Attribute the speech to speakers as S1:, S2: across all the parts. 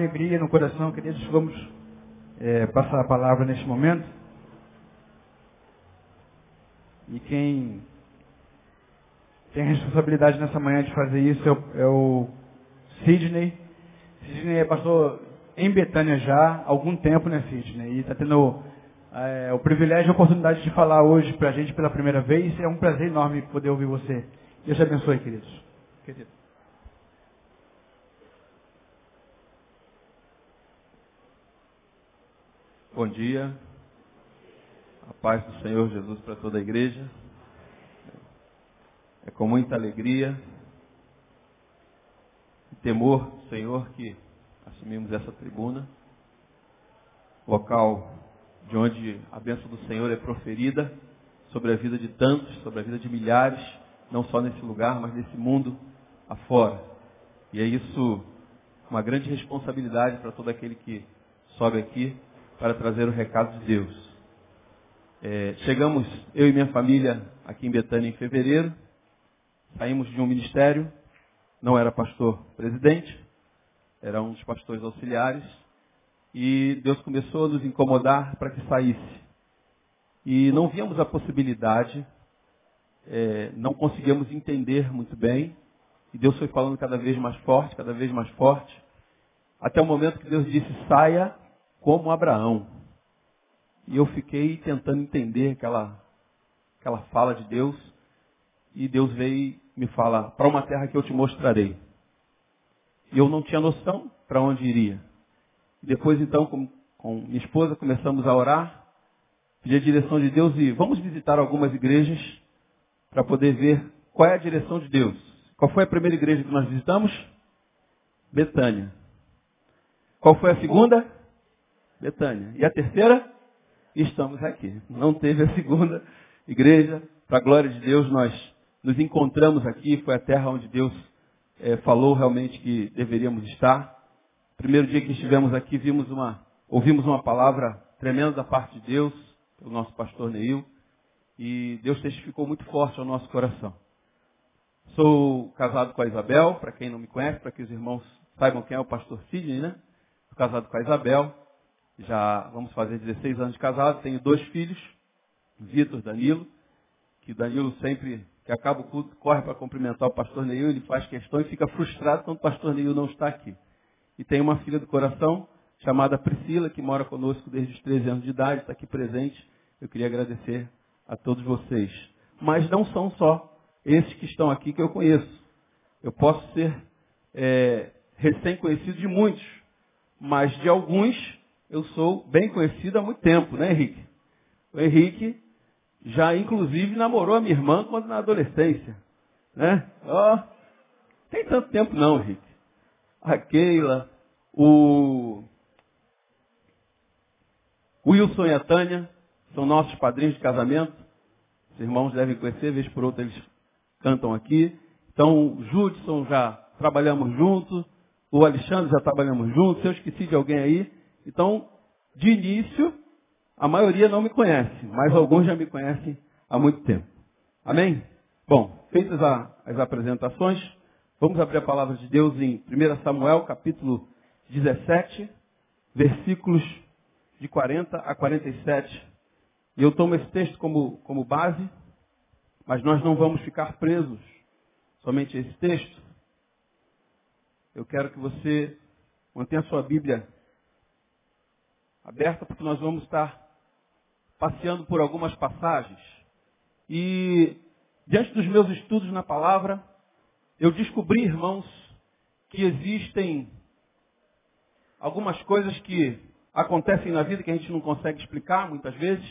S1: Alegria no coração, queridos, vamos é, passar a palavra neste momento. E quem tem a responsabilidade nessa manhã de fazer isso é o, é o Sidney. Sidney é pastor em Betânia já há algum tempo, né, Sidney? E está tendo é, o privilégio e a oportunidade de falar hoje para a gente pela primeira vez. É um prazer enorme poder ouvir você. Deus te abençoe, queridos. Querido.
S2: Bom dia. A paz do Senhor Jesus para toda a igreja. É com muita alegria e temor Senhor que assumimos essa tribuna, local de onde a bênção do Senhor é proferida sobre a vida de tantos, sobre a vida de milhares, não só nesse lugar, mas nesse mundo afora. E é isso uma grande responsabilidade para todo aquele que sobe aqui para trazer o recado de Deus. É, chegamos, eu e minha família, aqui em Betânia em fevereiro. Saímos de um ministério, não era pastor presidente, era um dos pastores auxiliares. E Deus começou a nos incomodar para que saísse. E não víamos a possibilidade, é, não conseguíamos entender muito bem. E Deus foi falando cada vez mais forte, cada vez mais forte. Até o momento que Deus disse, saia como Abraão. E eu fiquei tentando entender aquela, aquela fala de Deus. E Deus veio me fala, para uma terra que eu te mostrarei. E eu não tinha noção para onde iria. Depois, então, com, com minha esposa, começamos a orar, pedir a direção de Deus e vamos visitar algumas igrejas para poder ver qual é a direção de Deus. Qual foi a primeira igreja que nós visitamos? Betânia. Qual foi a segunda? Betânia. E a terceira? Estamos aqui. Não teve a segunda igreja. Para a glória de Deus, nós nos encontramos aqui. Foi a terra onde Deus é, falou realmente que deveríamos estar. Primeiro dia que estivemos aqui, vimos uma, ouvimos uma palavra tremenda da parte de Deus, pelo nosso pastor Neil, e Deus testificou muito forte ao nosso coração. Sou casado com a Isabel, para quem não me conhece, para que os irmãos saibam quem é o pastor Sidney, né? Sou casado com a Isabel, já vamos fazer 16 anos de casado, tenho dois filhos, Vitor, Danilo, que Danilo sempre que acaba o culto, corre para cumprimentar o pastor Neil, ele faz questão e fica frustrado quando o pastor Neil não está aqui. E tem uma filha do coração, chamada Priscila, que mora conosco desde os 13 anos de idade, está aqui presente. Eu queria agradecer a todos vocês. Mas não são só esses que estão aqui que eu conheço. Eu posso ser é, recém-conhecido de muitos, mas de alguns eu sou bem conhecido há muito tempo, né, Henrique? O Henrique já inclusive namorou a minha irmã quando na adolescência. Né? Ó, oh, tem tanto tempo não, Henrique. A Keila, o Wilson e a Tânia são nossos padrinhos de casamento. Os irmãos devem conhecer, vez por outra eles cantam aqui. Então, o Judson já trabalhamos juntos, o Alexandre já trabalhamos juntos, se eu esqueci de alguém aí. Então, de início, a maioria não me conhece, mas alguns já me conhecem há muito tempo. Amém? Bom, feitas as apresentações, vamos abrir a palavra de Deus em 1 Samuel, capítulo 17, versículos de 40 a 47. E eu tomo esse texto como, como base, mas nós não vamos ficar presos somente a esse texto. Eu quero que você mantenha a sua Bíblia aberta, porque nós vamos estar passeando por algumas passagens. E diante dos meus estudos na palavra, eu descobri, irmãos, que existem algumas coisas que acontecem na vida que a gente não consegue explicar muitas vezes.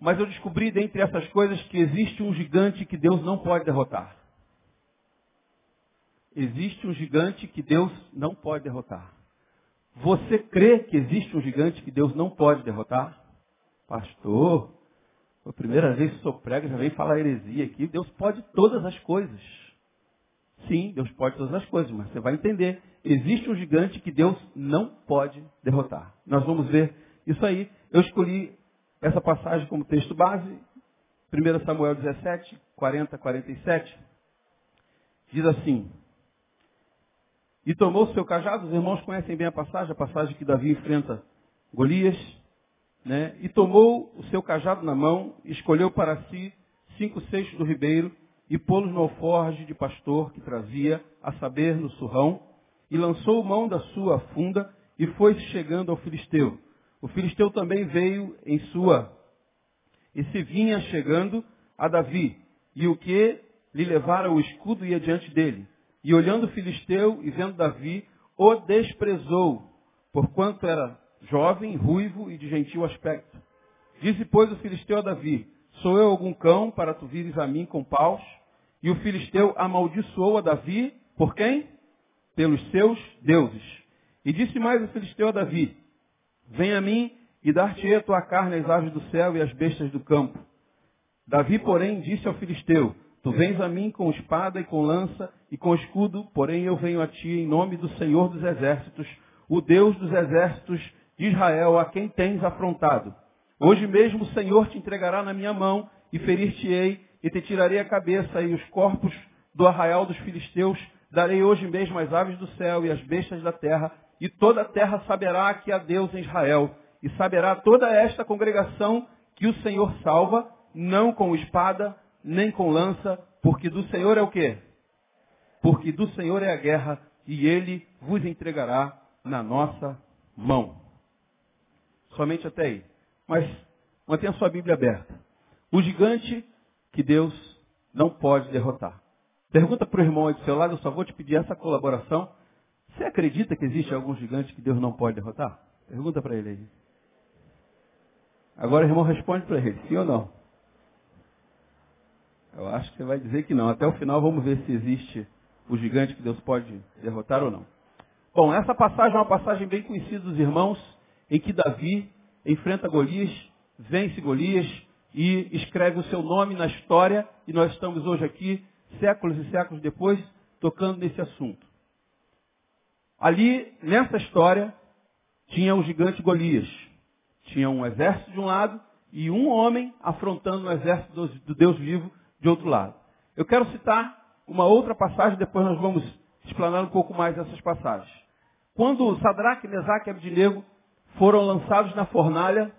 S2: Mas eu descobri dentre essas coisas que existe um gigante que Deus não pode derrotar. Existe um gigante que Deus não pode derrotar. Você crê que existe um gigante que Deus não pode derrotar? Pastor, a primeira vez que sou prega, já vem falar heresia aqui. Deus pode todas as coisas. Sim, Deus pode todas as coisas, mas você vai entender. Existe um gigante que Deus não pode derrotar. Nós vamos ver isso aí. Eu escolhi essa passagem como texto base. 1 Samuel 17, 40, 47. Diz assim. E tomou o seu cajado, os irmãos conhecem bem a passagem, a passagem que Davi enfrenta Golias, né? E tomou o seu cajado na mão, escolheu para si cinco seixos do ribeiro e pô-los no alforge de pastor que trazia, a saber, no surrão, e lançou mão da sua funda e foi chegando ao filisteu. O filisteu também veio em sua, e se vinha chegando a Davi, e o que lhe levara o escudo ia diante dele. E olhando o filisteu e vendo Davi, o desprezou, porquanto era jovem, ruivo e de gentil aspecto. Disse, pois, o filisteu a Davi, sou eu algum cão para tu vires a mim com paus? E o filisteu amaldiçoou a Davi, por quem? Pelos seus deuses. E disse mais o filisteu a Davi, vem a mim e dar-te-ei a tua carne às aves do céu e às bestas do campo. Davi, porém, disse ao filisteu, Tu vens a mim com espada e com lança e com escudo, porém eu venho a ti em nome do Senhor dos Exércitos, o Deus dos Exércitos de Israel, a quem tens afrontado. Hoje mesmo o Senhor te entregará na minha mão e ferir-te-ei e te tirarei a cabeça e os corpos do arraial dos filisteus. Darei hoje mesmo as aves do céu e as bestas da terra, e toda a terra saberá que há Deus em Israel. E saberá toda esta congregação que o Senhor salva, não com espada, nem com lança, porque do Senhor é o quê? Porque do Senhor é a guerra, e ele vos entregará na nossa mão. Somente até aí. Mas mantenha sua Bíblia aberta. O gigante que Deus não pode derrotar. Pergunta para o irmão aí do seu lado, eu só vou te pedir essa colaboração. Você acredita que existe algum gigante que Deus não pode derrotar? Pergunta para ele aí. Agora o irmão responde para ele, sim ou não? Eu acho que você vai dizer que não. Até o final vamos ver se existe o gigante que Deus pode derrotar ou não. Bom, essa passagem é uma passagem bem conhecida dos irmãos, em que Davi enfrenta Golias, vence Golias e escreve o seu nome na história, e nós estamos hoje aqui, séculos e séculos depois, tocando nesse assunto. Ali, nessa história, tinha o gigante Golias. Tinha um exército de um lado e um homem afrontando o exército do Deus vivo de outro lado. Eu quero citar uma outra passagem, depois nós vamos explanar um pouco mais essas passagens. Quando Sadraque, Mesaque e Abdinego foram lançados na fornalha,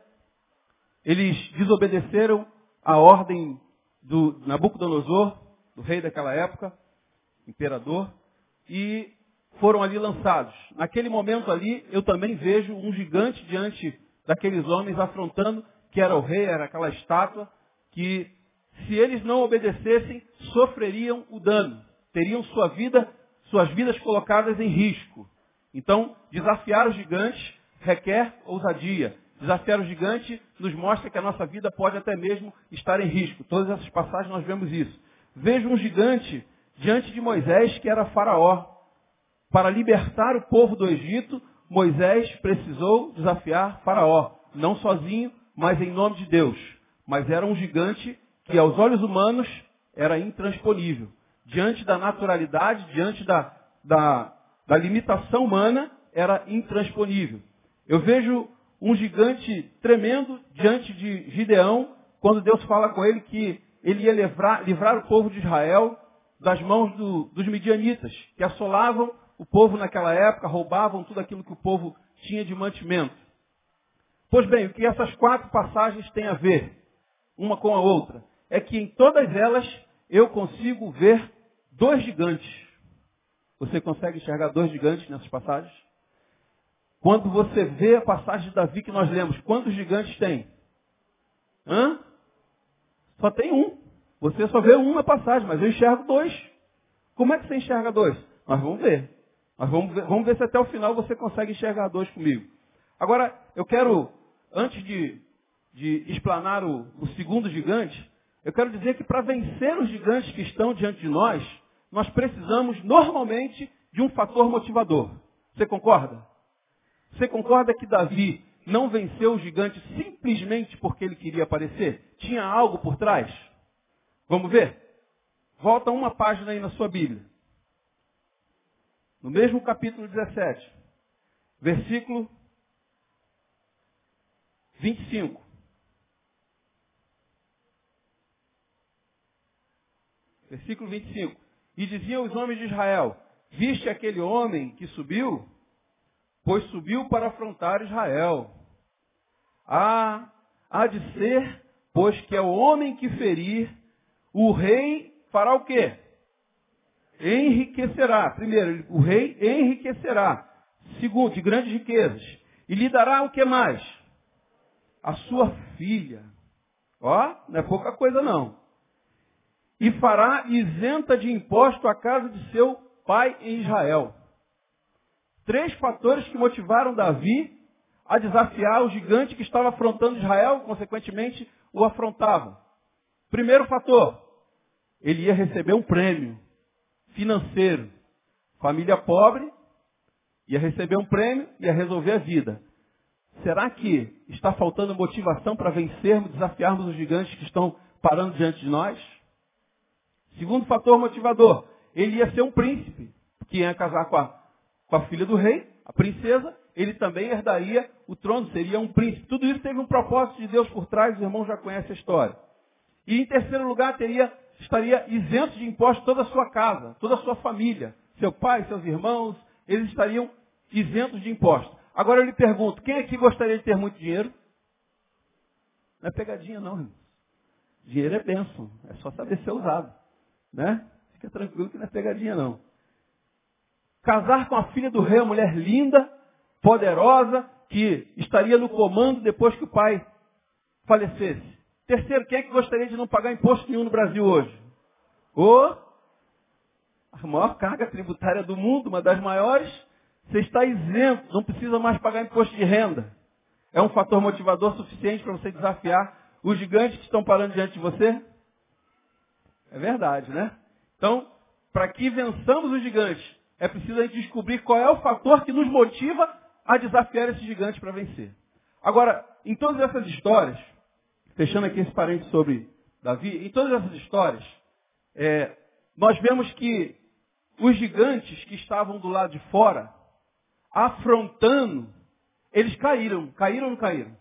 S2: eles desobedeceram a ordem do Nabucodonosor, do rei daquela época, imperador, e foram ali lançados. Naquele momento ali, eu também vejo um gigante diante daqueles homens afrontando, que era o rei, era aquela estátua, que se eles não obedecessem, sofreriam o dano, teriam sua vida, suas vidas colocadas em risco. Então, desafiar o gigante requer ousadia. Desafiar o gigante nos mostra que a nossa vida pode até mesmo estar em risco. Todas essas passagens nós vemos isso. Vejo um gigante diante de Moisés, que era faraó. Para libertar o povo do Egito, Moisés precisou desafiar faraó. Não sozinho, mas em nome de Deus. Mas era um gigante que aos olhos humanos era intransponível. Diante da naturalidade, diante da, da, da limitação humana, era intransponível. Eu vejo um gigante tremendo diante de Gideão, quando Deus fala com ele que ele ia livrar, livrar o povo de Israel das mãos do, dos midianitas, que assolavam o povo naquela época, roubavam tudo aquilo que o povo tinha de mantimento. Pois bem, o que essas quatro passagens têm a ver, uma com a outra? É que em todas elas eu consigo ver dois gigantes. Você consegue enxergar dois gigantes nessas passagens? Quando você vê a passagem de Davi que nós lemos, quantos gigantes tem? Hã? Só tem um. Você só vê um na passagem, mas eu enxergo dois. Como é que você enxerga dois? Nós vamos ver. Nós vamos ver, vamos ver se até o final você consegue enxergar dois comigo. Agora, eu quero, antes de, de explanar o, o segundo gigante, eu quero dizer que para vencer os gigantes que estão diante de nós, nós precisamos normalmente de um fator motivador. Você concorda? Você concorda que Davi não venceu o gigante simplesmente porque ele queria aparecer? Tinha algo por trás? Vamos ver? Volta uma página aí na sua Bíblia. No mesmo capítulo 17, versículo 25. Versículo 25. E diziam os homens de Israel, Viste aquele homem que subiu? Pois subiu para afrontar Israel. Há, há de ser, pois que é o homem que ferir, o rei fará o quê? Enriquecerá. Primeiro, o rei enriquecerá. Segundo, de grandes riquezas. E lhe dará o que mais? A sua filha. Ó, não é pouca coisa não. E fará isenta de imposto a casa de seu pai em Israel. Três fatores que motivaram Davi a desafiar o gigante que estava afrontando Israel, consequentemente o afrontavam. Primeiro fator, ele ia receber um prêmio financeiro. Família pobre ia receber um prêmio, ia resolver a vida. Será que está faltando motivação para vencermos, desafiarmos os gigantes que estão parando diante de nós? Segundo fator motivador, ele ia ser um príncipe, que ia casar com a, com a filha do rei, a princesa, ele também herdaria o trono, seria um príncipe. Tudo isso teve um propósito de Deus por trás, os irmãos já conhecem a história. E em terceiro lugar, teria, estaria isento de impostos toda a sua casa, toda a sua família. Seu pai, seus irmãos, eles estariam isentos de impostos. Agora eu lhe pergunto, quem aqui gostaria de ter muito dinheiro? Não é pegadinha não, irmãos. Dinheiro é bênção, é só saber ser usado. Né? Fica tranquilo que não é pegadinha não. Casar com a filha do rei, uma mulher linda, poderosa, que estaria no comando depois que o pai falecesse. Terceiro, quem é que gostaria de não pagar imposto nenhum no Brasil hoje? O a maior carga tributária do mundo, uma das maiores, você está isento, não precisa mais pagar imposto de renda. É um fator motivador suficiente para você desafiar os gigantes que estão parando diante de você? É verdade, né? Então, para que vençamos os gigantes, é preciso a gente descobrir qual é o fator que nos motiva a desafiar esses gigantes para vencer. Agora, em todas essas histórias, fechando aqui esse parênteses sobre Davi, em todas essas histórias, é, nós vemos que os gigantes que estavam do lado de fora, afrontando, eles caíram. Caíram ou não caíram?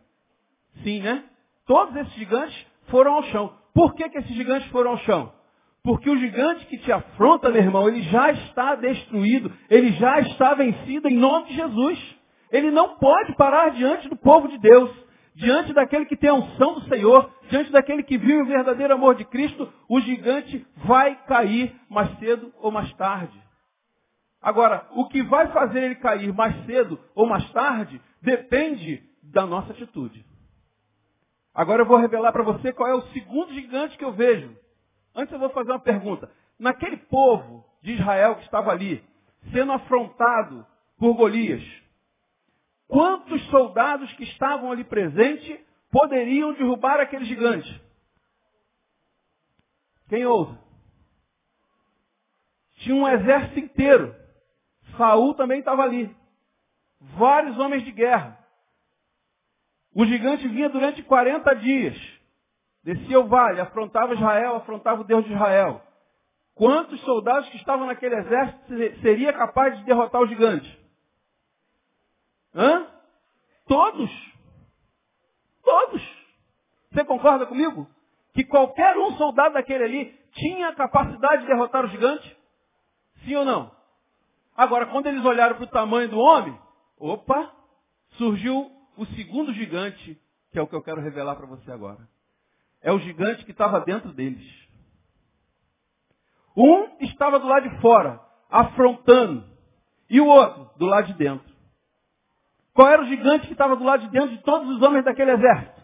S2: Sim, né? Todos esses gigantes foram ao chão. Por que, que esses gigantes foram ao chão? Porque o gigante que te afronta, meu irmão, ele já está destruído, ele já está vencido em nome de Jesus. Ele não pode parar diante do povo de Deus, diante daquele que tem a unção do Senhor, diante daquele que vive o verdadeiro amor de Cristo, o gigante vai cair mais cedo ou mais tarde. Agora, o que vai fazer ele cair mais cedo ou mais tarde depende da nossa atitude. Agora eu vou revelar para você qual é o segundo gigante que eu vejo. Antes eu vou fazer uma pergunta. Naquele povo de Israel que estava ali, sendo afrontado por Golias, quantos soldados que estavam ali presentes poderiam derrubar aquele gigante? Quem ouve? Tinha um exército inteiro. Saul também estava ali. Vários homens de guerra. O gigante vinha durante 40 dias. Descia o vale, afrontava Israel, afrontava o Deus de Israel. Quantos soldados que estavam naquele exército seria capaz de derrotar o gigante? Hã? Todos. Todos. Você concorda comigo? Que qualquer um soldado daquele ali tinha a capacidade de derrotar o gigante? Sim ou não? Agora, quando eles olharam para o tamanho do homem, opa, surgiu o segundo gigante, que é o que eu quero revelar para você agora. É o gigante que estava dentro deles. Um estava do lado de fora, afrontando, e o outro do lado de dentro. Qual era o gigante que estava do lado de dentro de todos os homens daquele exército?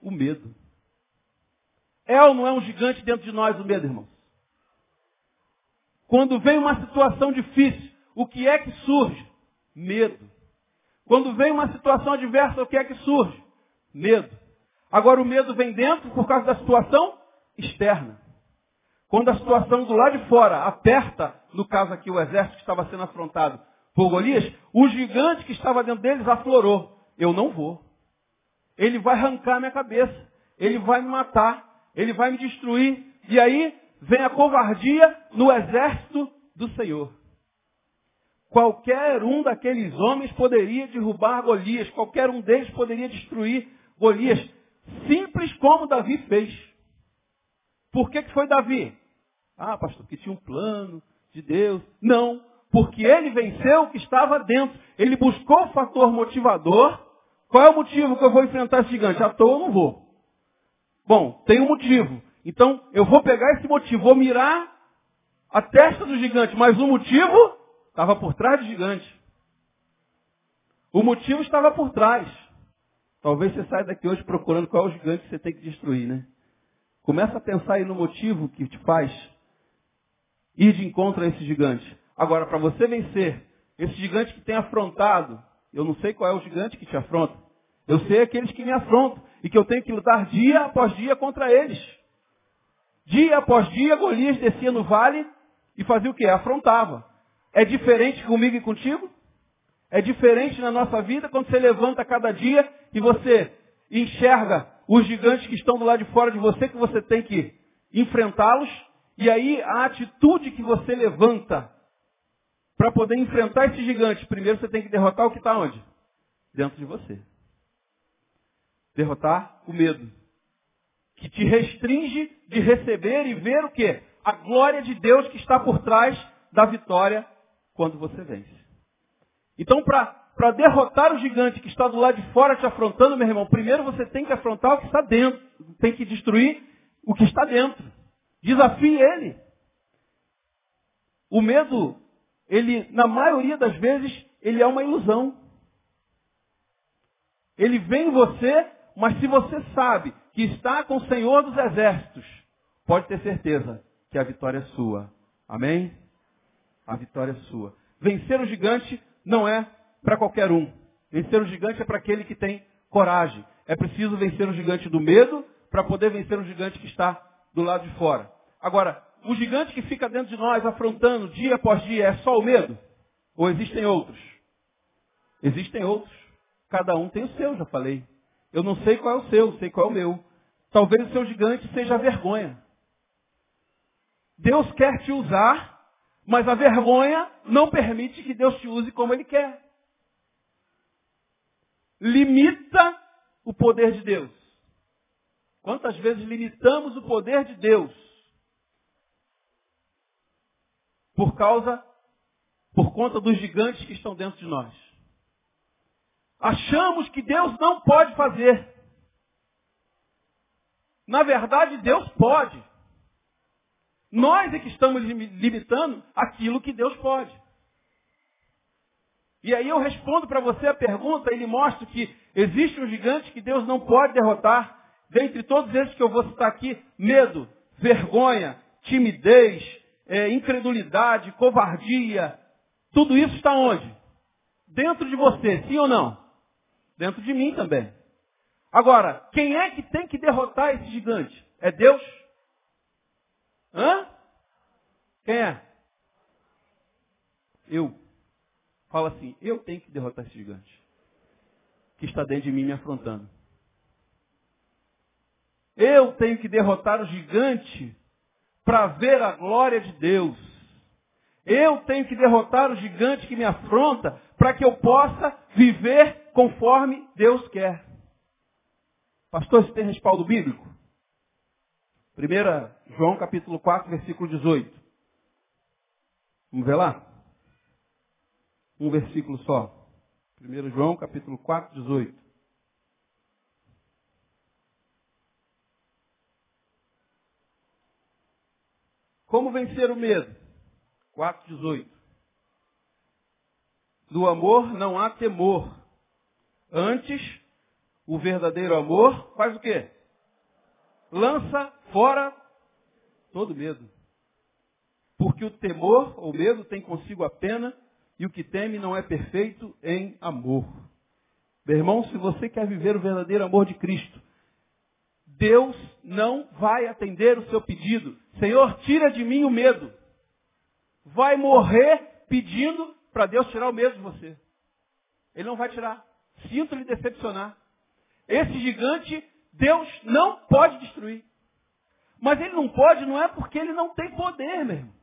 S2: O medo. É ou não é um gigante dentro de nós o medo, irmãos? Quando vem uma situação difícil, o que é que surge? Medo. Quando vem uma situação adversa, o que é que surge? Medo. Agora o medo vem dentro por causa da situação externa. Quando a situação do lado de fora aperta, no caso aqui o exército que estava sendo afrontado por Golias, o gigante que estava dentro deles aflorou. Eu não vou. Ele vai arrancar minha cabeça. Ele vai me matar. Ele vai me destruir. E aí vem a covardia no exército do Senhor. Qualquer um daqueles homens poderia derrubar Golias. Qualquer um deles poderia destruir Golias. Simples como Davi fez. Por que, que foi Davi? Ah, pastor, porque tinha um plano de Deus. Não, porque ele venceu o que estava dentro. Ele buscou o fator motivador. Qual é o motivo que eu vou enfrentar esse gigante? À toa eu não vou. Bom, tem um motivo. Então, eu vou pegar esse motivo, vou mirar a testa do gigante, mas o motivo estava por trás do gigante. O motivo estava por trás. Talvez você saia daqui hoje procurando qual é o gigante que você tem que destruir, né? Começa a pensar aí no motivo que te faz ir de encontro a esse gigante. Agora, para você vencer esse gigante que tem afrontado, eu não sei qual é o gigante que te afronta. Eu sei aqueles que me afrontam e que eu tenho que lutar dia após dia contra eles. Dia após dia, Golias descia no vale e fazia o quê? Afrontava. É diferente comigo e contigo? É diferente na nossa vida quando você levanta cada dia e você enxerga os gigantes que estão do lado de fora de você, que você tem que enfrentá-los. E aí a atitude que você levanta para poder enfrentar esse gigante, primeiro você tem que derrotar o que está onde? Dentro de você. Derrotar o medo. Que te restringe de receber e ver o quê? A glória de Deus que está por trás da vitória quando você vence. Então, para derrotar o gigante que está do lado de fora te afrontando, meu irmão, primeiro você tem que afrontar o que está dentro. Tem que destruir o que está dentro. Desafie ele. O medo, ele, na maioria das vezes, ele é uma ilusão. Ele vem em você, mas se você sabe que está com o Senhor dos Exércitos, pode ter certeza que a vitória é sua. Amém? A vitória é sua. Vencer o gigante não é para qualquer um. Vencer o gigante é para aquele que tem coragem. É preciso vencer o gigante do medo para poder vencer o gigante que está do lado de fora. Agora, o gigante que fica dentro de nós, afrontando dia após dia, é só o medo? Ou existem outros? Existem outros. Cada um tem o seu, já falei. Eu não sei qual é o seu, sei qual é o meu. Talvez o seu gigante seja a vergonha. Deus quer te usar mas a vergonha não permite que Deus te use como Ele quer. Limita o poder de Deus. Quantas vezes limitamos o poder de Deus? Por causa, por conta dos gigantes que estão dentro de nós. Achamos que Deus não pode fazer. Na verdade, Deus pode. Nós é que estamos limitando aquilo que Deus pode. E aí eu respondo para você a pergunta e lhe mostro que existe um gigante que Deus não pode derrotar. Dentre todos esses que eu vou citar aqui, medo, vergonha, timidez, é, incredulidade, covardia, tudo isso está onde? Dentro de você, sim ou não? Dentro de mim também. Agora, quem é que tem que derrotar esse gigante? É Deus? Hã? Quem é? Eu. Fala assim, eu tenho que derrotar esse gigante. Que está dentro de mim me afrontando. Eu tenho que derrotar o gigante para ver a glória de Deus. Eu tenho que derrotar o gigante que me afronta para que eu possa viver conforme Deus quer. Pastor, você tem respaldo bíblico? 1 João capítulo 4, versículo 18. Vamos ver lá? Um versículo só. 1 João capítulo 4, 18. Como vencer o medo? 4, 18. Do amor não há temor. Antes, o verdadeiro amor faz o quê? Lança fora todo medo. Porque o temor ou medo tem consigo a pena e o que teme não é perfeito em amor. Meu irmão, se você quer viver o verdadeiro amor de Cristo, Deus não vai atender o seu pedido. Senhor, tira de mim o medo. Vai morrer pedindo para Deus tirar o medo de você. Ele não vai tirar. Sinto lhe decepcionar. Esse gigante Deus não pode destruir. Mas ele não pode não é porque ele não tem poder, meu irmão.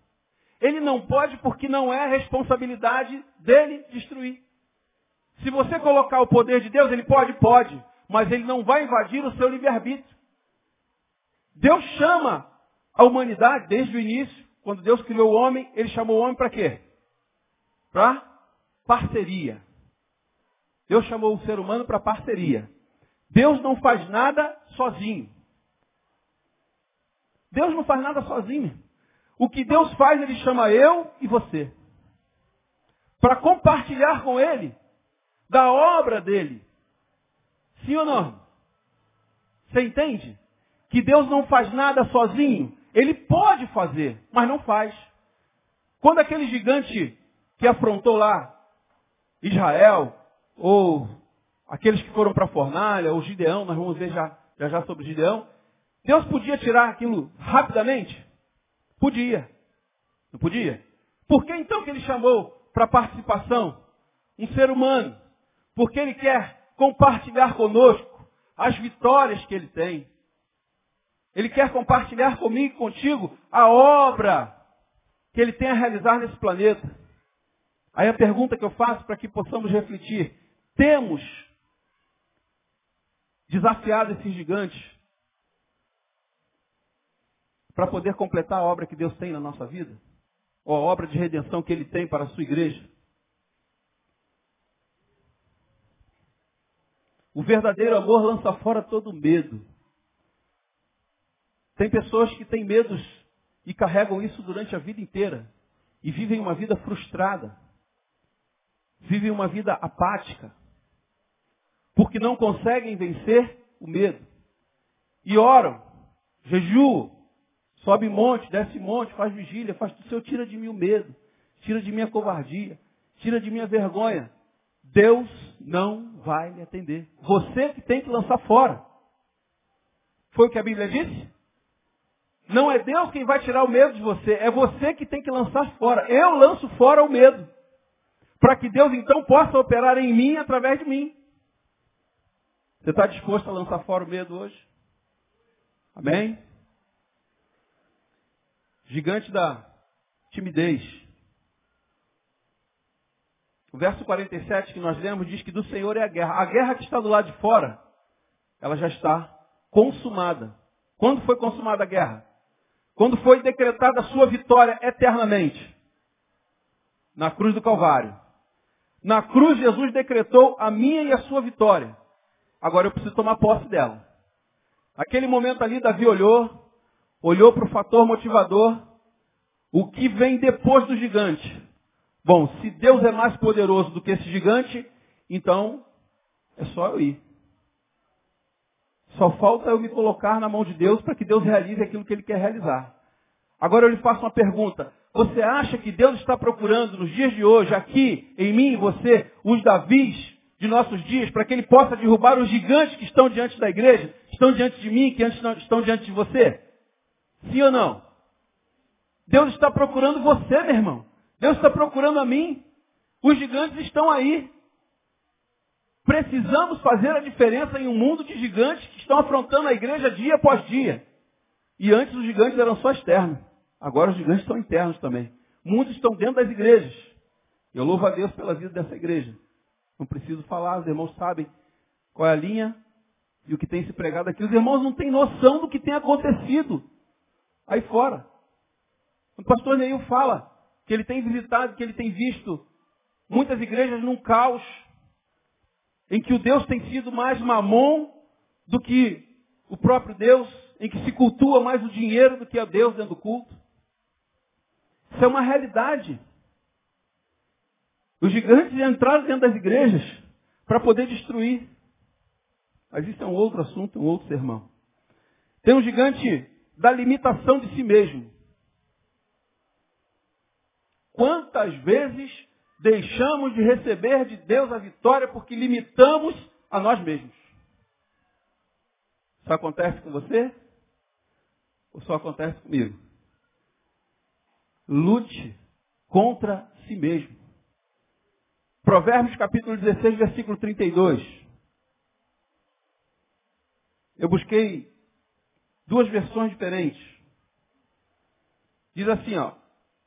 S2: Ele não pode porque não é responsabilidade dele destruir. Se você colocar o poder de Deus, ele pode? Pode. Mas ele não vai invadir o seu livre-arbítrio. Deus chama a humanidade desde o início quando Deus criou o homem, ele chamou o homem para quê? Para parceria. Deus chamou o ser humano para parceria. Deus não faz nada sozinho. Deus não faz nada sozinho. O que Deus faz, Ele chama eu e você. Para compartilhar com Ele da obra dele. Sim ou não? Você entende? Que Deus não faz nada sozinho. Ele pode fazer, mas não faz. Quando aquele gigante que afrontou lá Israel, ou aqueles que foram para a fornalha, ou Gideão, nós vamos ver já, já já sobre Gideão, Deus podia tirar aquilo rapidamente? Podia. Não podia? Por que então que ele chamou para participação um ser humano? Porque ele quer compartilhar conosco as vitórias que ele tem. Ele quer compartilhar comigo e contigo a obra que ele tem a realizar nesse planeta. Aí a pergunta que eu faço para que possamos refletir: temos desafiado esses gigantes para poder completar a obra que Deus tem na nossa vida? Ou a obra de redenção que Ele tem para a sua igreja? O verdadeiro amor lança fora todo medo. Tem pessoas que têm medos e carregam isso durante a vida inteira. E vivem uma vida frustrada. Vivem uma vida apática. Porque não conseguem vencer o medo. E oram, jejuam, sobe monte, desce monte, faz vigília, faz tudo. Senhor, tira de mim o medo. Tira de mim a covardia. Tira de mim a vergonha. Deus não vai lhe atender. Você que tem que lançar fora. Foi o que a Bíblia disse? Não é Deus quem vai tirar o medo de você, é você que tem que lançar fora. Eu lanço fora o medo. Para que Deus então possa operar em mim através de mim. Você está disposto a lançar fora o medo hoje? Amém? Gigante da timidez. O verso 47 que nós lemos diz que do Senhor é a guerra. A guerra que está do lado de fora, ela já está consumada. Quando foi consumada a guerra? Quando foi decretada a sua vitória eternamente? Na cruz do Calvário. Na cruz Jesus decretou a minha e a sua vitória. Agora eu preciso tomar posse dela. Naquele momento ali, Davi olhou, olhou para o fator motivador, o que vem depois do gigante. Bom, se Deus é mais poderoso do que esse gigante, então é só eu ir. Só falta eu me colocar na mão de Deus para que Deus realize aquilo que Ele quer realizar. Agora eu lhe faço uma pergunta. Você acha que Deus está procurando nos dias de hoje, aqui, em mim e você, os Davis de nossos dias, para que Ele possa derrubar os gigantes que estão diante da igreja, estão diante de mim, que estão diante de você? Sim ou não? Deus está procurando você, meu irmão. Deus está procurando a mim. Os gigantes estão aí. Precisamos fazer a diferença em um mundo de gigantes que estão afrontando a igreja dia após dia. E antes os gigantes eram só externos. Agora os gigantes são internos também. Muitos estão dentro das igrejas. Eu louvo a Deus pela vida dessa igreja. Não preciso falar, os irmãos sabem qual é a linha e o que tem se pregado aqui. Os irmãos não têm noção do que tem acontecido aí fora. O pastor Neil fala que ele tem visitado, que ele tem visto muitas igrejas num caos em que o Deus tem sido mais mamon do que o próprio Deus, em que se cultua mais o dinheiro do que a Deus dentro do culto. Isso é uma realidade. Os gigantes entraram dentro das igrejas para poder destruir. Mas isso é um outro assunto, um outro sermão. Tem um gigante da limitação de si mesmo. Quantas vezes deixamos de receber de Deus a vitória porque limitamos a nós mesmos. Isso acontece com você? Ou só acontece comigo? Lute contra si mesmo. Provérbios capítulo 16, versículo 32. Eu busquei duas versões diferentes. Diz assim, ó.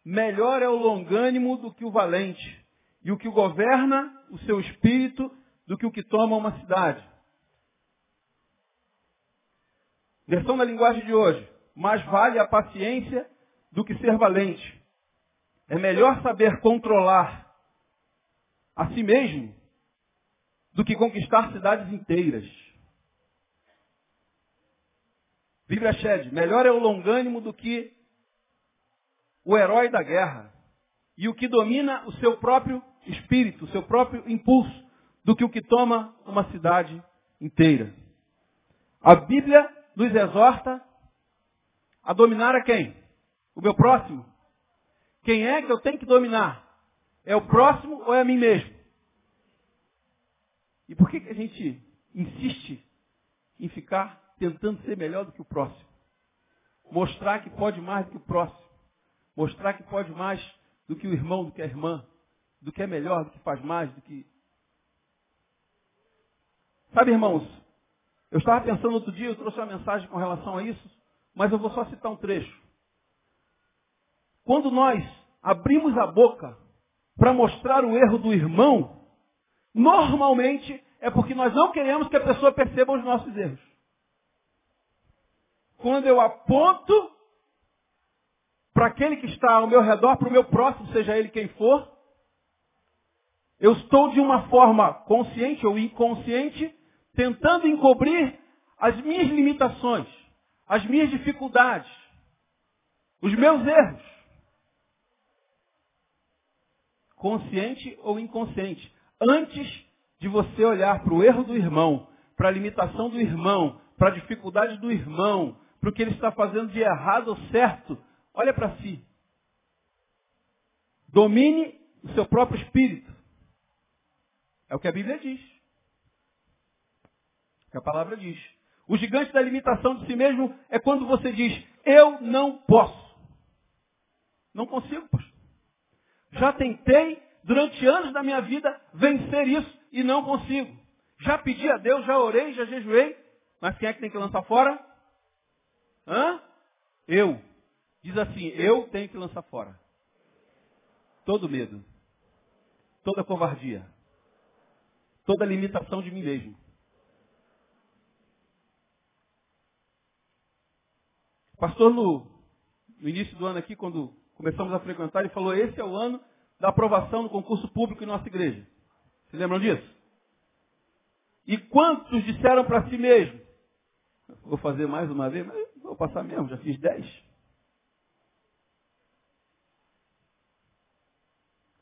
S2: Melhor é o longânimo do que o valente, e o que governa o seu espírito do que o que toma uma cidade. Versão da linguagem de hoje. Mais vale a paciência do que ser valente. É melhor saber controlar a si mesmo do que conquistar cidades inteiras. Bíblia Shed, melhor é o longânimo do que o herói da guerra. E o que domina o seu próprio espírito, o seu próprio impulso, do que o que toma uma cidade inteira. A Bíblia nos exorta a dominar a quem? O meu próximo. Quem é que eu tenho que dominar? É o próximo ou é a mim mesmo? E por que, que a gente insiste em ficar tentando ser melhor do que o próximo? Mostrar que pode mais do que o próximo. Mostrar que pode mais do que o irmão, do que a irmã. Do que é melhor, do que faz mais, do que. Sabe, irmãos, eu estava pensando outro dia, eu trouxe uma mensagem com relação a isso, mas eu vou só citar um trecho. Quando nós abrimos a boca para mostrar o erro do irmão, normalmente é porque nós não queremos que a pessoa perceba os nossos erros. Quando eu aponto para aquele que está ao meu redor, para o meu próximo, seja ele quem for, eu estou de uma forma consciente ou inconsciente tentando encobrir as minhas limitações, as minhas dificuldades, os meus erros consciente ou inconsciente, antes de você olhar para o erro do irmão, para a limitação do irmão, para a dificuldade do irmão, para o que ele está fazendo de errado ou certo, olha para si. Domine o seu próprio espírito. É o que a Bíblia diz. É o que a palavra diz. O gigante da limitação de si mesmo é quando você diz, eu não posso. Não consigo, pastor. Já tentei, durante anos da minha vida, vencer isso e não consigo. Já pedi a Deus, já orei, já jejuei, mas quem é que tem que lançar fora? Hã? Eu. Diz assim, eu tenho que lançar fora. Todo medo. Toda covardia. Toda limitação de mim mesmo. Pastor Lu, no início do ano aqui, quando começamos a frequentar, ele falou, esse é o ano da aprovação no concurso público em nossa igreja. Vocês lembram disso? E quantos disseram para si mesmo? Vou fazer mais uma vez, mas vou passar mesmo, já fiz dez.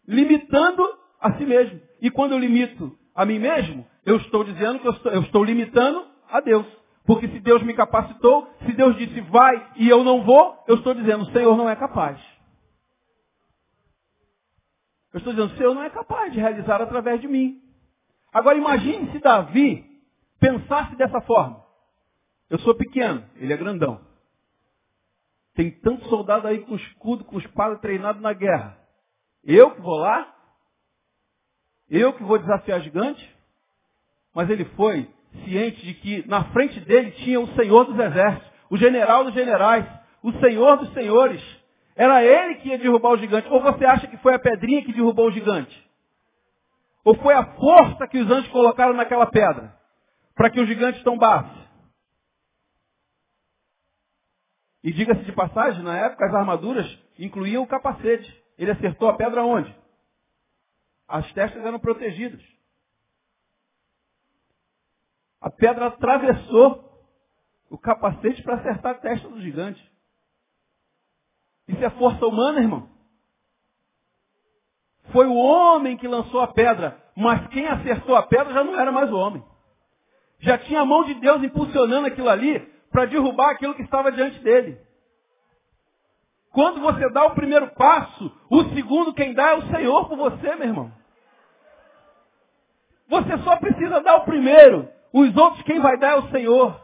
S2: Limitando a si mesmo. E quando eu limito a mim mesmo, eu estou dizendo que eu estou, eu estou limitando a Deus. Porque se Deus me capacitou, se Deus disse vai e eu não vou, eu estou dizendo o Senhor não é capaz. Eu estou dizendo, o Senhor não é capaz de realizar através de mim. Agora imagine se Davi pensasse dessa forma. Eu sou pequeno, ele é grandão. Tem tanto soldado aí com escudo, com espada treinado na guerra. Eu que vou lá? Eu que vou desafiar gigante? Mas ele foi ciente de que na frente dele tinha o Senhor dos exércitos, o general dos generais, o Senhor dos senhores, era ele que ia derrubar o gigante. Ou você acha que foi a pedrinha que derrubou o gigante? Ou foi a força que os anjos colocaram naquela pedra? Para que o gigante tombasse? E diga-se de passagem, na época as armaduras incluíam o capacete. Ele acertou a pedra onde? As testas eram protegidas. A pedra atravessou o capacete para acertar a testa do gigante. Isso é força humana, irmão. Foi o homem que lançou a pedra, mas quem acertou a pedra já não era mais o homem. Já tinha a mão de Deus impulsionando aquilo ali para derrubar aquilo que estava diante dele. Quando você dá o primeiro passo, o segundo quem dá é o Senhor por você, meu irmão. Você só precisa dar o primeiro. Os outros quem vai dar é o Senhor.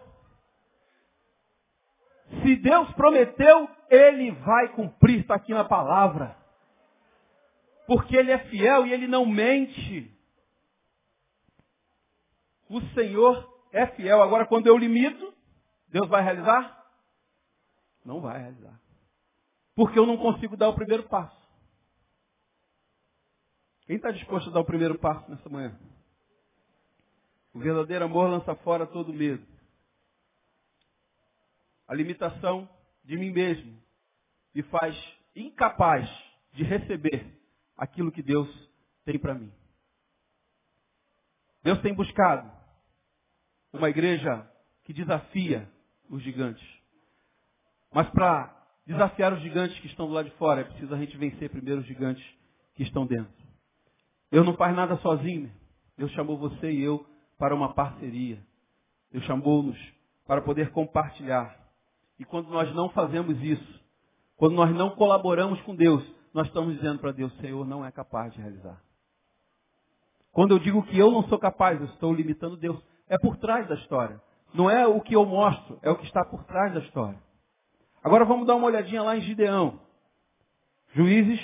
S2: Se Deus prometeu, Ele vai cumprir, está aqui na palavra. Porque Ele é fiel e Ele não mente. O Senhor é fiel. Agora, quando eu limito, Deus vai realizar? Não vai realizar. Porque eu não consigo dar o primeiro passo. Quem está disposto a dar o primeiro passo nessa manhã? O verdadeiro amor lança fora todo medo a limitação de mim mesmo. me faz incapaz de receber aquilo que Deus tem para mim. Deus tem buscado uma igreja que desafia os gigantes. Mas para desafiar os gigantes que estão do lado de fora, é preciso a gente vencer primeiro os gigantes que estão dentro. Deus não faz nada sozinho. Deus chamou você e eu para uma parceria. Deus chamou-nos para poder compartilhar. E quando nós não fazemos isso, quando nós não colaboramos com Deus, nós estamos dizendo para Deus, Senhor, não é capaz de realizar. Quando eu digo que eu não sou capaz, eu estou limitando Deus. É por trás da história. Não é o que eu mostro, é o que está por trás da história. Agora vamos dar uma olhadinha lá em Gideão. Juízes.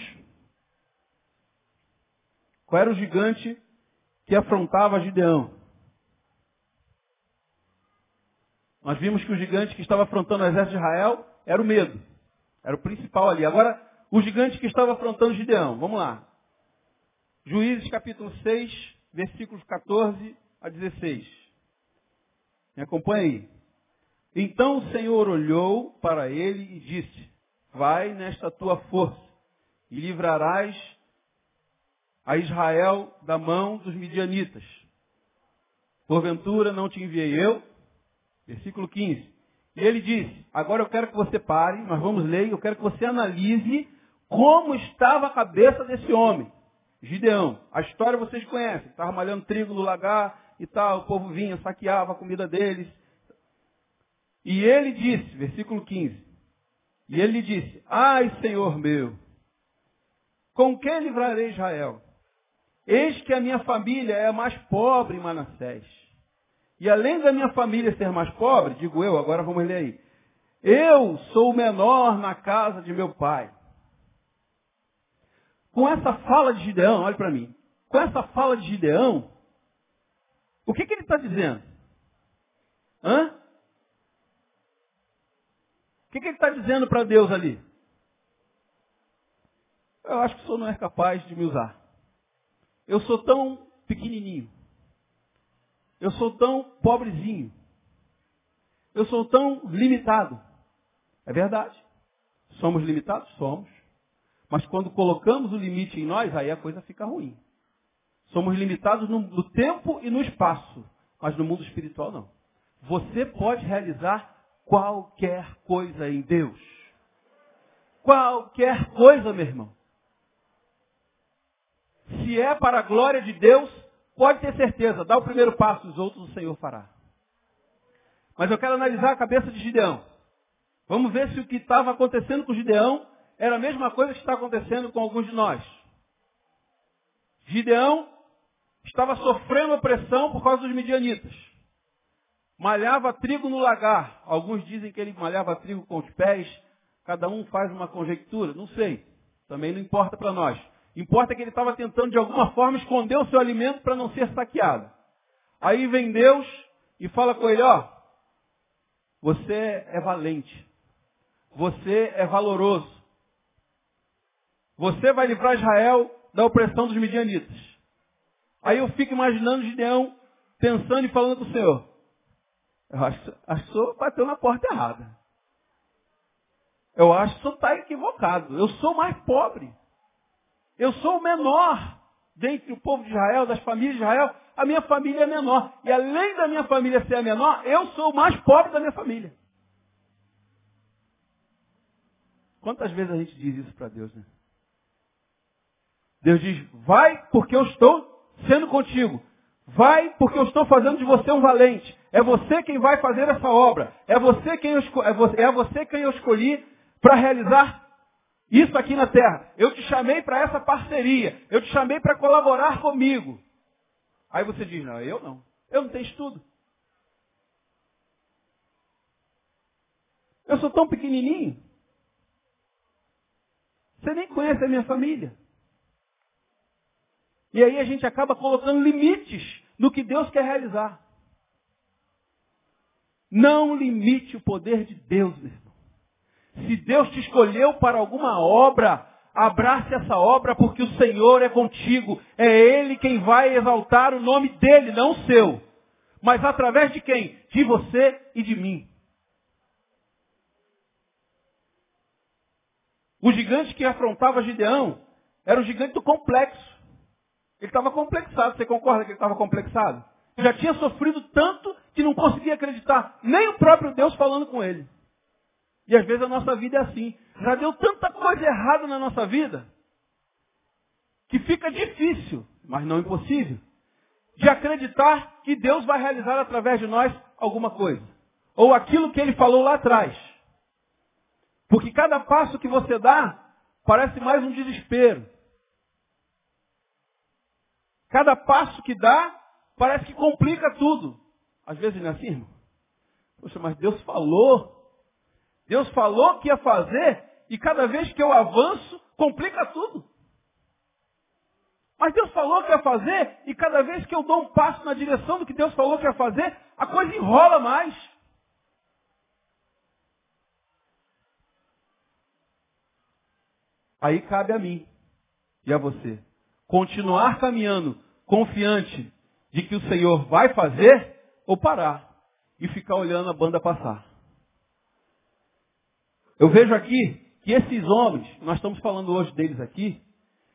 S2: Qual era o gigante que afrontava Gideão? Nós vimos que o gigante que estava afrontando o exército de Israel era o medo. Era o principal ali. Agora, o gigante que estava afrontando Gideão. Vamos lá. Juízes capítulo 6, versículos 14 a 16. Me acompanha aí. Então o Senhor olhou para ele e disse, vai nesta tua força e livrarás a Israel da mão dos midianitas. Porventura não te enviei eu? Versículo 15. E ele disse, agora eu quero que você pare, nós vamos ler, eu quero que você analise como estava a cabeça desse homem, Gideão. A história vocês conhecem, estava malhando trigo no lagar e tal, o povo vinha, saqueava a comida deles. E ele disse, versículo 15, e ele disse, ai Senhor meu, com que livrarei Israel? Eis que a minha família é a mais pobre em Manassés. E além da minha família ser mais pobre, digo eu, agora vamos ler aí. Eu sou o menor na casa de meu pai. Com essa fala de Gideão, olhe para mim. Com essa fala de Gideão, o que, que ele está dizendo? Hã? O que, que ele está dizendo para Deus ali? Eu acho que o senhor não é capaz de me usar. Eu sou tão pequenininho. Eu sou tão pobrezinho. Eu sou tão limitado. É verdade. Somos limitados? Somos. Mas quando colocamos o limite em nós, aí a coisa fica ruim. Somos limitados no, no tempo e no espaço. Mas no mundo espiritual não. Você pode realizar qualquer coisa em Deus. Qualquer coisa, meu irmão. Se é para a glória de Deus, Pode ter certeza, dá o primeiro passo, os outros o Senhor fará. Mas eu quero analisar a cabeça de Gideão. Vamos ver se o que estava acontecendo com Gideão era a mesma coisa que está acontecendo com alguns de nós. Gideão estava sofrendo opressão por causa dos midianitas. Malhava trigo no lagar. Alguns dizem que ele malhava trigo com os pés. Cada um faz uma conjectura. Não sei. Também não importa para nós. Importa que ele estava tentando de alguma forma esconder o seu alimento para não ser saqueado. Aí vem Deus e fala com ele, ó, você é valente. Você é valoroso. Você vai livrar Israel da opressão dos midianitas. Aí eu fico imaginando Gideão pensando e falando com o Senhor. Eu acho, acho que o senhor bateu na porta errada. Eu acho que o senhor está equivocado. Eu sou mais pobre. Eu sou o menor dentre o povo de Israel, das famílias de Israel. A minha família é menor. E além da minha família ser a menor, eu sou o mais pobre da minha família. Quantas vezes a gente diz isso para Deus, né? Deus diz, vai porque eu estou sendo contigo. Vai porque eu estou fazendo de você um valente. É você quem vai fazer essa obra. É você quem eu, é é você quem eu escolhi para realizar isso aqui na terra. Eu te chamei para essa parceria. Eu te chamei para colaborar comigo. Aí você diz, não, eu não. Eu não tenho estudo. Eu sou tão pequenininho. Você nem conhece a minha família. E aí a gente acaba colocando limites no que Deus quer realizar. Não limite o poder de Deus, meu. Se Deus te escolheu para alguma obra, abrace essa obra porque o Senhor é contigo. É Ele quem vai exaltar o nome dele, não o seu. Mas através de quem? De você e de mim. O gigante que afrontava Gideão era o gigante do complexo. Ele estava complexado. Você concorda que ele estava complexado? Já tinha sofrido tanto que não conseguia acreditar. Nem o próprio Deus falando com ele. E às vezes a nossa vida é assim. Já deu tanta coisa errada na nossa vida que fica difícil, mas não impossível, de acreditar que Deus vai realizar através de nós alguma coisa. Ou aquilo que ele falou lá atrás. Porque cada passo que você dá parece mais um desespero. Cada passo que dá parece que complica tudo. Às vezes não é assim, irmão? Poxa, mas Deus falou. Deus falou que ia fazer e cada vez que eu avanço, complica tudo. Mas Deus falou que ia fazer e cada vez que eu dou um passo na direção do que Deus falou que ia fazer, a coisa enrola mais. Aí cabe a mim e a você continuar caminhando confiante de que o Senhor vai fazer ou parar e ficar olhando a banda passar. Eu vejo aqui que esses homens, nós estamos falando hoje deles aqui,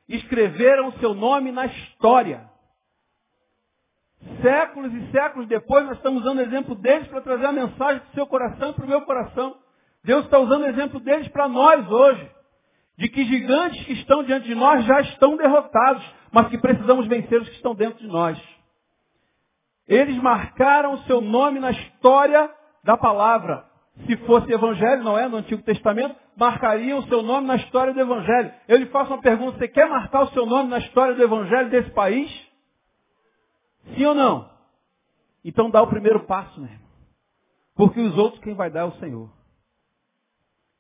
S2: escreveram o seu nome na história. Séculos e séculos depois, nós estamos usando o exemplo deles para trazer a mensagem para o seu coração e para o meu coração. Deus está usando o exemplo deles para nós hoje. De que gigantes que estão diante de nós já estão derrotados, mas que precisamos vencer os que estão dentro de nós. Eles marcaram o seu nome na história da palavra. Se fosse evangelho, não é, no Antigo Testamento, marcariam o seu nome na história do evangelho. Eu lhe faço uma pergunta, você quer marcar o seu nome na história do evangelho desse país? Sim ou não? Então dá o primeiro passo, né? Porque os outros quem vai dar é o Senhor.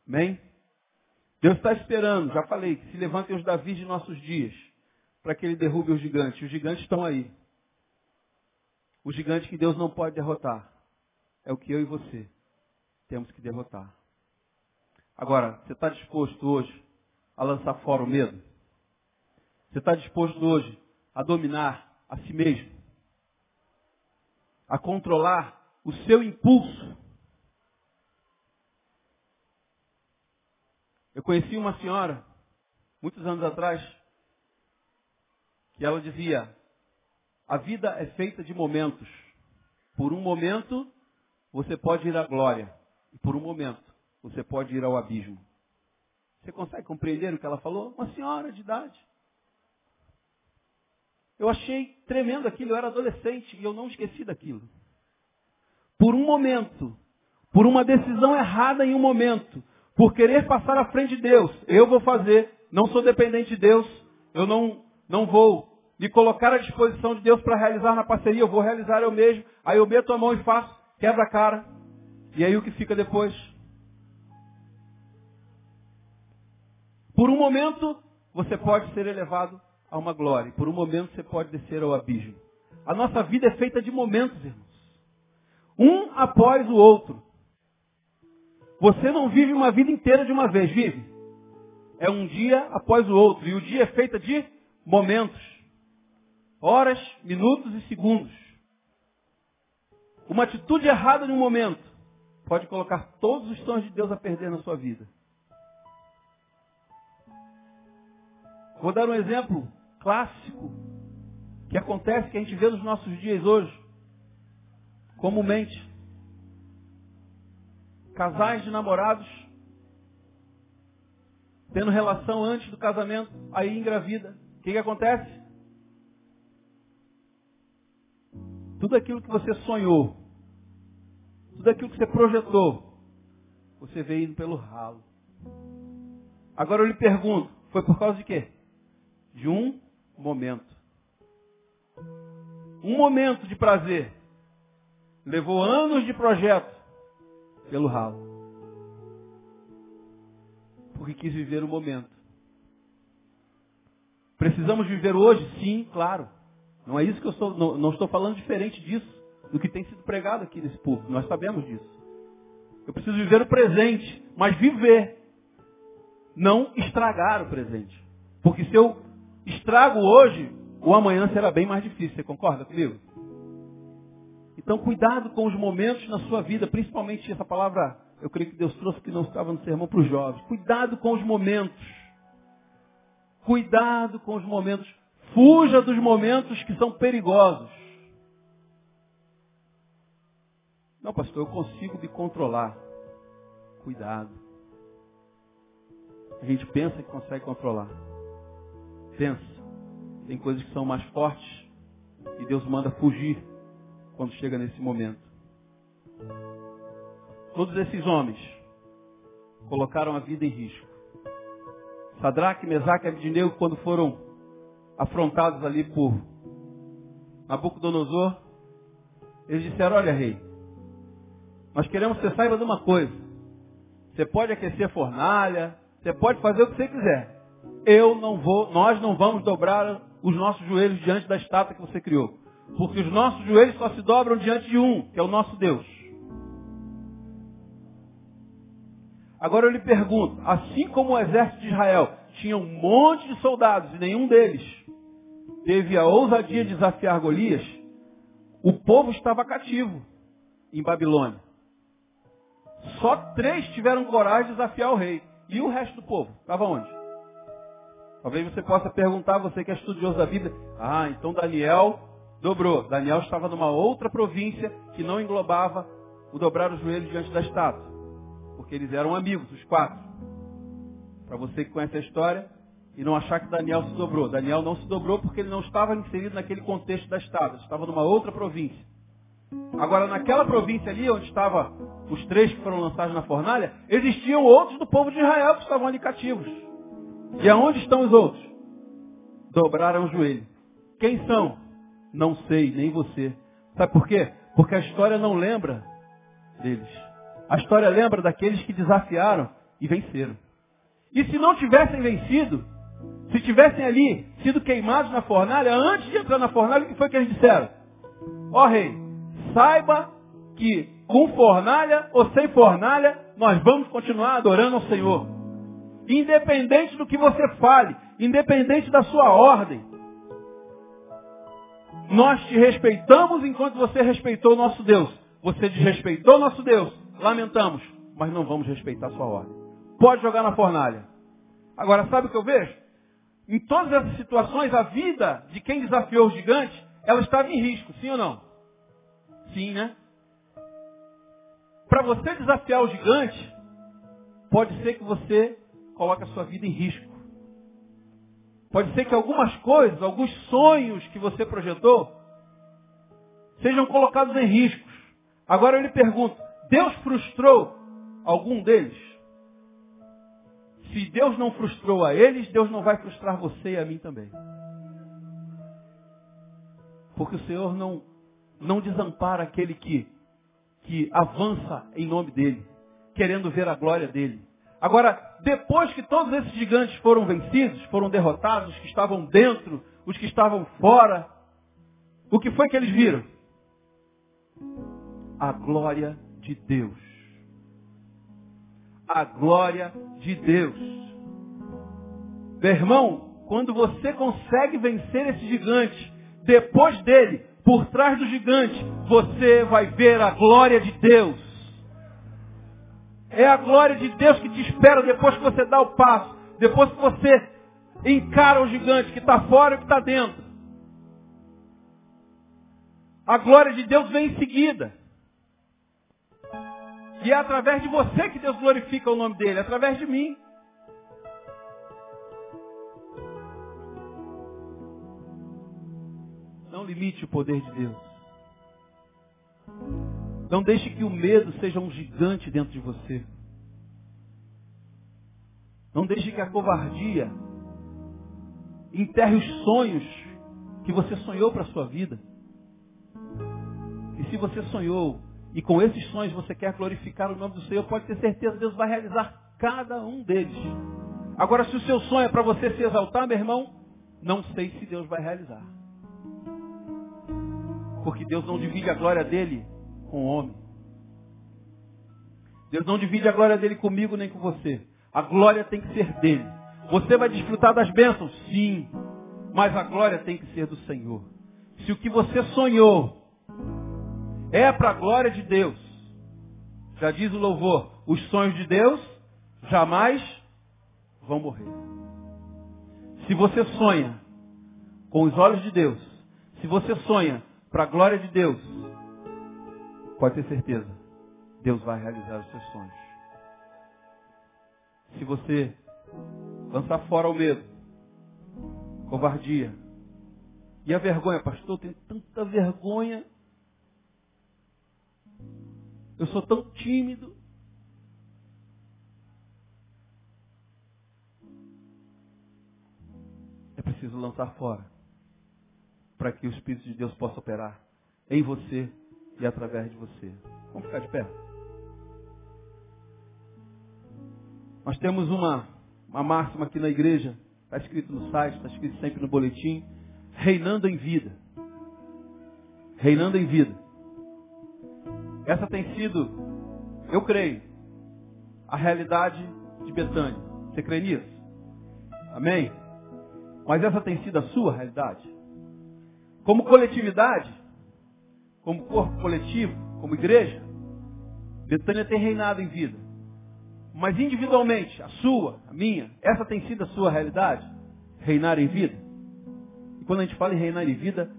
S2: Amém? Deus está esperando, já falei, que se levantem os Davis de nossos dias, para que ele derrube os gigantes. Os gigantes estão aí. O gigante que Deus não pode derrotar é o que eu e você temos que derrotar. Agora, você está disposto hoje a lançar fora o medo? Você está disposto hoje a dominar a si mesmo? A controlar o seu impulso? Eu conheci uma senhora, muitos anos atrás, que ela dizia, a vida é feita de momentos. Por um momento, você pode ir à glória. E por um momento, você pode ir ao abismo. Você consegue compreender o que ela falou? Uma senhora de idade. Eu achei tremendo aquilo, eu era adolescente e eu não esqueci daquilo. Por um momento, por uma decisão errada em um momento, por querer passar à frente de Deus, eu vou fazer, não sou dependente de Deus, eu não, não vou me colocar à disposição de Deus para realizar na parceria, eu vou realizar eu mesmo. Aí eu meto a mão e faço, quebra a cara. E aí o que fica depois? Por um momento, você pode ser elevado a uma glória. Por um momento, você pode descer ao abismo. A nossa vida é feita de momentos, irmãos. Um após o outro. Você não vive uma vida inteira de uma vez, vive? É um dia após o outro. E o dia é feito de momentos horas, minutos e segundos. Uma atitude errada em um momento pode colocar todos os sonhos de Deus a perder na sua vida. Vou dar um exemplo clássico que acontece, que a gente vê nos nossos dias hoje, comumente. Casais de namorados tendo relação antes do casamento, aí engravida. O que, que acontece? Tudo aquilo que você sonhou, tudo aquilo que você projetou, você veio indo pelo ralo. Agora eu lhe pergunto, foi por causa de quê? De um momento. Um momento de prazer. Levou anos de projeto pelo ralo. Porque quis viver o momento. Precisamos viver hoje? Sim, claro. Não é isso que eu estou, não, não estou falando diferente disso, do que tem sido pregado aqui nesse público. Nós sabemos disso. Eu preciso viver o presente, mas viver. Não estragar o presente. Porque se eu estrago hoje, o amanhã será bem mais difícil. Você concorda comigo? Então cuidado com os momentos na sua vida, principalmente essa palavra eu creio que Deus trouxe que não estava no sermão para os jovens. Cuidado com os momentos. Cuidado com os momentos. Fuja dos momentos que são perigosos. Não, pastor, eu consigo me controlar. Cuidado. A gente pensa que consegue controlar. Pensa. Tem coisas que são mais fortes e Deus manda fugir quando chega nesse momento. Todos esses homens colocaram a vida em risco. Sadraque, Mesaque e Abednego, quando foram afrontados ali por Nabucodonosor, eles disseram, olha rei, nós queremos que você saiba de uma coisa. Você pode aquecer a fornalha, você pode fazer o que você quiser. Eu não vou, nós não vamos dobrar os nossos joelhos diante da estátua que você criou. Porque os nossos joelhos só se dobram diante de um, que é o nosso Deus. Agora eu lhe pergunto, assim como o exército de Israel tinha um monte de soldados e nenhum deles teve a ousadia de desafiar Golias, o povo estava cativo em Babilônia. Só três tiveram coragem de desafiar o rei. E o resto do povo? Estava onde? Talvez você possa perguntar, você que é estudioso da Bíblia, ah, então Daniel dobrou. Daniel estava numa outra província que não englobava o dobrar os joelhos diante da estátua porque eles eram amigos, os quatro. Para você que conhece a história e não achar que Daniel se dobrou. Daniel não se dobrou porque ele não estava inserido naquele contexto da estada, estava numa outra província. Agora, naquela província ali, onde estavam os três que foram lançados na fornalha, existiam outros do povo de Israel que estavam ali cativos. E aonde estão os outros? Dobraram o joelho. Quem são? Não sei, nem você. Sabe por quê? Porque a história não lembra deles. A história lembra daqueles que desafiaram e venceram. E se não tivessem vencido, se tivessem ali sido queimados na fornalha, antes de entrar na fornalha, o que foi que eles disseram? Ó oh, rei, saiba que com fornalha ou sem fornalha, nós vamos continuar adorando ao Senhor. Independente do que você fale, independente da sua ordem. Nós te respeitamos enquanto você respeitou o nosso Deus. Você desrespeitou o nosso Deus. Lamentamos, mas não vamos respeitar sua ordem. Pode jogar na fornalha. Agora, sabe o que eu vejo? Em todas essas situações, a vida de quem desafiou o gigante, ela estava em risco, sim ou não? Sim, né? Para você desafiar o gigante, pode ser que você coloque a sua vida em risco. Pode ser que algumas coisas, alguns sonhos que você projetou, sejam colocados em riscos. Agora eu lhe pergunto, Deus frustrou algum deles? Se Deus não frustrou a eles, Deus não vai frustrar você e a mim também. Porque o Senhor não, não desampara aquele que, que avança em nome dele, querendo ver a glória dele. Agora, depois que todos esses gigantes foram vencidos, foram derrotados, os que estavam dentro, os que estavam fora, o que foi que eles viram? A glória de Deus. A glória de Deus. Meu irmão, quando você consegue vencer esse gigante, depois dele, por trás do gigante, você vai ver a glória de Deus. É a glória de Deus que te espera depois que você dá o passo, depois que você encara o gigante que está fora e que está dentro. A glória de Deus vem em seguida. E é através de você que Deus glorifica o nome dele, é através de mim. Não limite o poder de Deus. Não deixe que o medo seja um gigante dentro de você. Não deixe que a covardia enterre os sonhos que você sonhou para a sua vida. E se você sonhou e com esses sonhos você quer glorificar o nome do Senhor, pode ter certeza que Deus vai realizar cada um deles. Agora, se o seu sonho é para você se exaltar, meu irmão, não sei se Deus vai realizar. Porque Deus não divide a glória dele com o homem. Deus não divide a glória dele comigo nem com você. A glória tem que ser dele. Você vai desfrutar das bênçãos? Sim. Mas a glória tem que ser do Senhor. Se o que você sonhou é para a glória de Deus. Já diz o louvor, Os sonhos de Deus jamais vão morrer. Se você sonha com os olhos de Deus, se você sonha para a glória de Deus, pode ter certeza, Deus vai realizar os seus sonhos. Se você lançar fora o medo, covardia e a vergonha, pastor, eu tenho tanta vergonha, eu sou tão tímido, é preciso lançar fora para que o Espírito de Deus possa operar em você e através de você. Vamos ficar de pé. Nós temos uma, uma máxima aqui na igreja, está escrito no site, está escrito sempre no boletim, reinando em vida. Reinando em vida. Essa tem sido, eu creio, a realidade de Betânia. Você crê nisso? Amém? Mas essa tem sido a sua realidade? Como coletividade, como corpo coletivo, como igreja, Betânia tem reinado em vida. Mas individualmente, a sua, a minha, essa tem sido a sua realidade? Reinar em vida? E quando a gente fala em reinar em vida,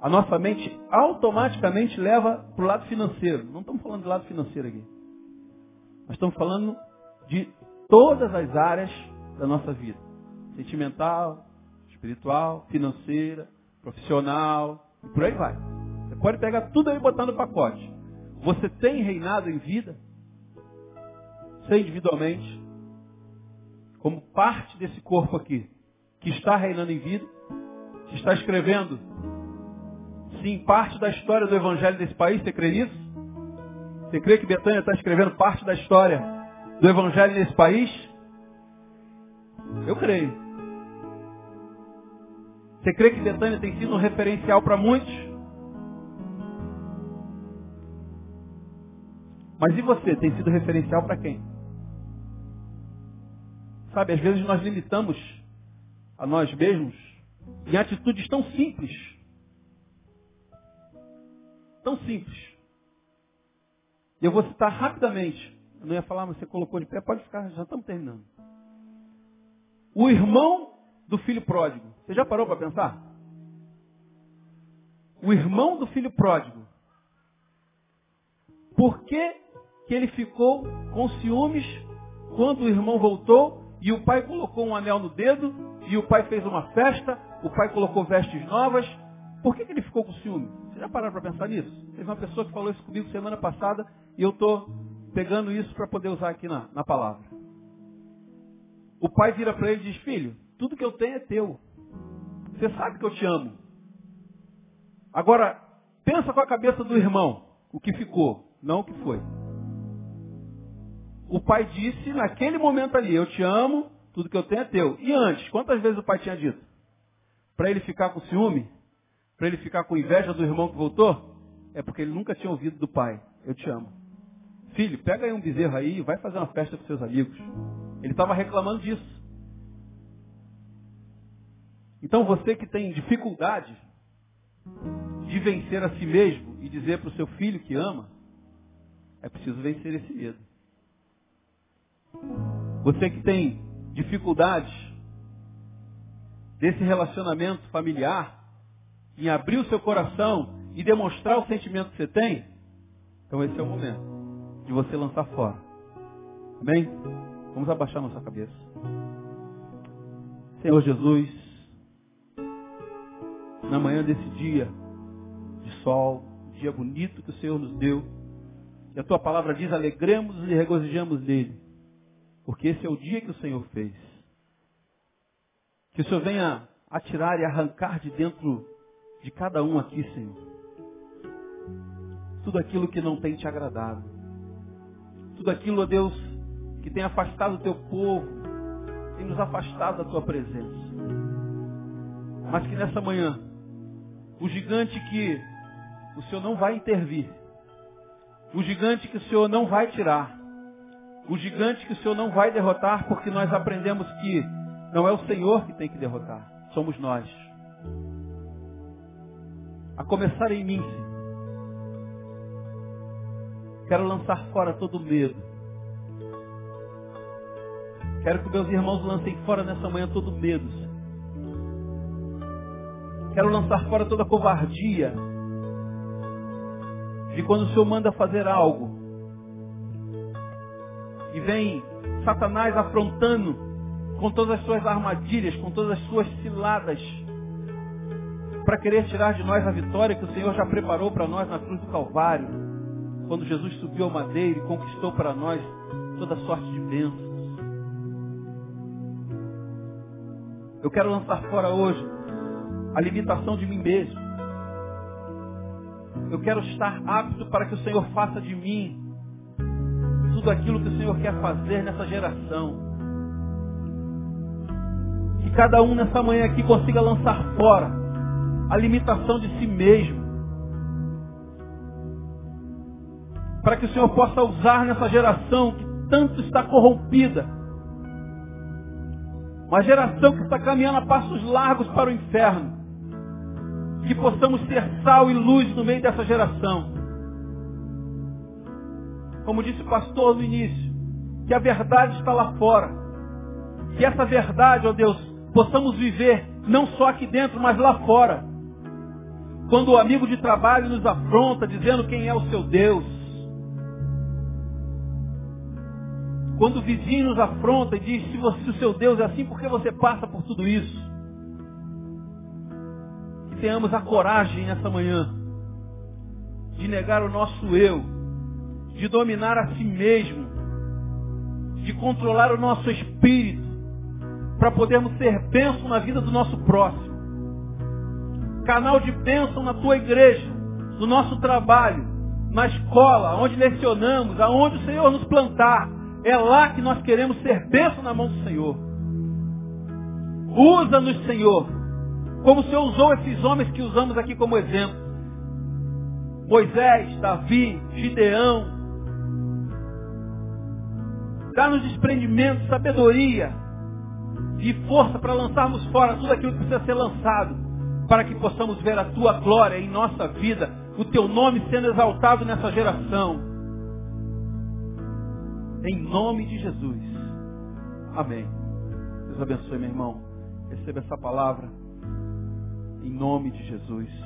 S2: a nossa mente automaticamente leva para o lado financeiro. Não estamos falando de lado financeiro aqui. Nós estamos falando de todas as áreas da nossa vida. Sentimental, espiritual, financeira, profissional, e por aí vai. Você pode pegar tudo aí e botar no pacote. Você tem reinado em vida? Você individualmente, como parte desse corpo aqui, que está reinando em vida, que está escrevendo, sim, parte da história do evangelho desse país, você crê nisso? Você crê que Betânia está escrevendo parte da história do evangelho nesse país? Eu creio. Você crê que Betânia tem sido um referencial para muitos? Mas e você? Tem sido referencial para quem? Sabe, às vezes nós limitamos a nós mesmos em atitudes tão simples. Tão simples. Eu vou citar rapidamente. Eu não ia falar, mas você colocou de pé, pode ficar, já estamos terminando. O irmão do filho pródigo. Você já parou para pensar? O irmão do filho pródigo. Por que, que ele ficou com ciúmes quando o irmão voltou e o pai colocou um anel no dedo, e o pai fez uma festa, o pai colocou vestes novas. Por que, que ele ficou com ciúme? Vocês já pararam para pensar nisso? Teve uma pessoa que falou isso comigo semana passada e eu estou pegando isso para poder usar aqui na, na palavra. O pai vira para ele e diz, filho, tudo que eu tenho é teu. Você sabe que eu te amo. Agora, pensa com a cabeça do irmão, o que ficou, não o que foi. O pai disse naquele momento ali, eu te amo, tudo que eu tenho é teu. E antes, quantas vezes o pai tinha dito? Para ele ficar com ciúme? Para ele ficar com inveja do irmão que voltou? É porque ele nunca tinha ouvido do pai, eu te amo. Filho, pega aí um bezerro aí e vai fazer uma festa com seus amigos. Ele estava reclamando disso. Então você que tem dificuldade de vencer a si mesmo e dizer para o seu filho que ama, é preciso vencer esse medo. Você que tem dificuldades desse relacionamento familiar, em abrir o seu coração e demonstrar o sentimento que você tem, então esse é o momento de você lançar fora. Amém? Vamos abaixar nossa cabeça. Senhor Jesus, na manhã desse dia de sol, dia bonito que o Senhor nos deu, e a tua palavra diz, alegremos e regozijamos nele. Porque esse é o dia que o Senhor fez. Que o Senhor venha atirar e arrancar de dentro de cada um aqui, Senhor. Tudo aquilo que não tem te agradado. Tudo aquilo, ó Deus, que tem afastado o teu povo, tem nos afastado da tua presença. Mas que nessa manhã, o gigante que o Senhor não vai intervir, o gigante que o Senhor não vai tirar, o gigante que o Senhor não vai derrotar, porque nós aprendemos que não é o Senhor que tem que derrotar, somos nós. A começar em mim. Quero lançar fora todo medo. Quero que meus irmãos lancem fora nessa manhã todo medo. Quero lançar fora toda covardia de quando o Senhor manda fazer algo. E vem Satanás afrontando com todas as suas armadilhas, com todas as suas ciladas, para querer tirar de nós a vitória que o Senhor já preparou para nós na cruz do Calvário, quando Jesus subiu ao madeiro e conquistou para nós toda sorte de bênçãos. Eu quero lançar fora hoje a limitação de mim mesmo. Eu quero estar apto para que o Senhor faça de mim tudo aquilo que o Senhor quer fazer nessa geração. Que cada um nessa manhã aqui consiga lançar fora a limitação de si mesmo. Para que o Senhor possa usar nessa geração que tanto está corrompida. Uma geração que está caminhando a passos largos para o inferno que possamos ser sal e luz no meio dessa geração. Como disse o pastor no início, que a verdade está lá fora. Que essa verdade, ó Deus, possamos viver não só aqui dentro, mas lá fora. Quando o amigo de trabalho nos afronta dizendo quem é o seu Deus. Quando o vizinho nos afronta e diz se, você, se o seu Deus é assim, por que você passa por tudo isso? Que tenhamos a coragem nessa manhã de negar o nosso eu, de dominar a si mesmo, de controlar o nosso espírito, para podermos ser bênção na vida do nosso próximo. Canal de bênção na tua igreja, no nosso trabalho, na escola, onde lecionamos, aonde o Senhor nos plantar. É lá que nós queremos ser bênção na mão do Senhor. Usa-nos, Senhor, como o Senhor usou esses homens que usamos aqui como exemplo. Moisés, Davi, Gideão. Dá-nos desprendimento, sabedoria e força para lançarmos fora tudo aquilo que precisa ser lançado, para que possamos ver a tua glória em nossa vida, o teu nome sendo exaltado nessa geração. Em nome de Jesus. Amém. Deus abençoe, meu irmão. Receba essa palavra. Em nome de Jesus.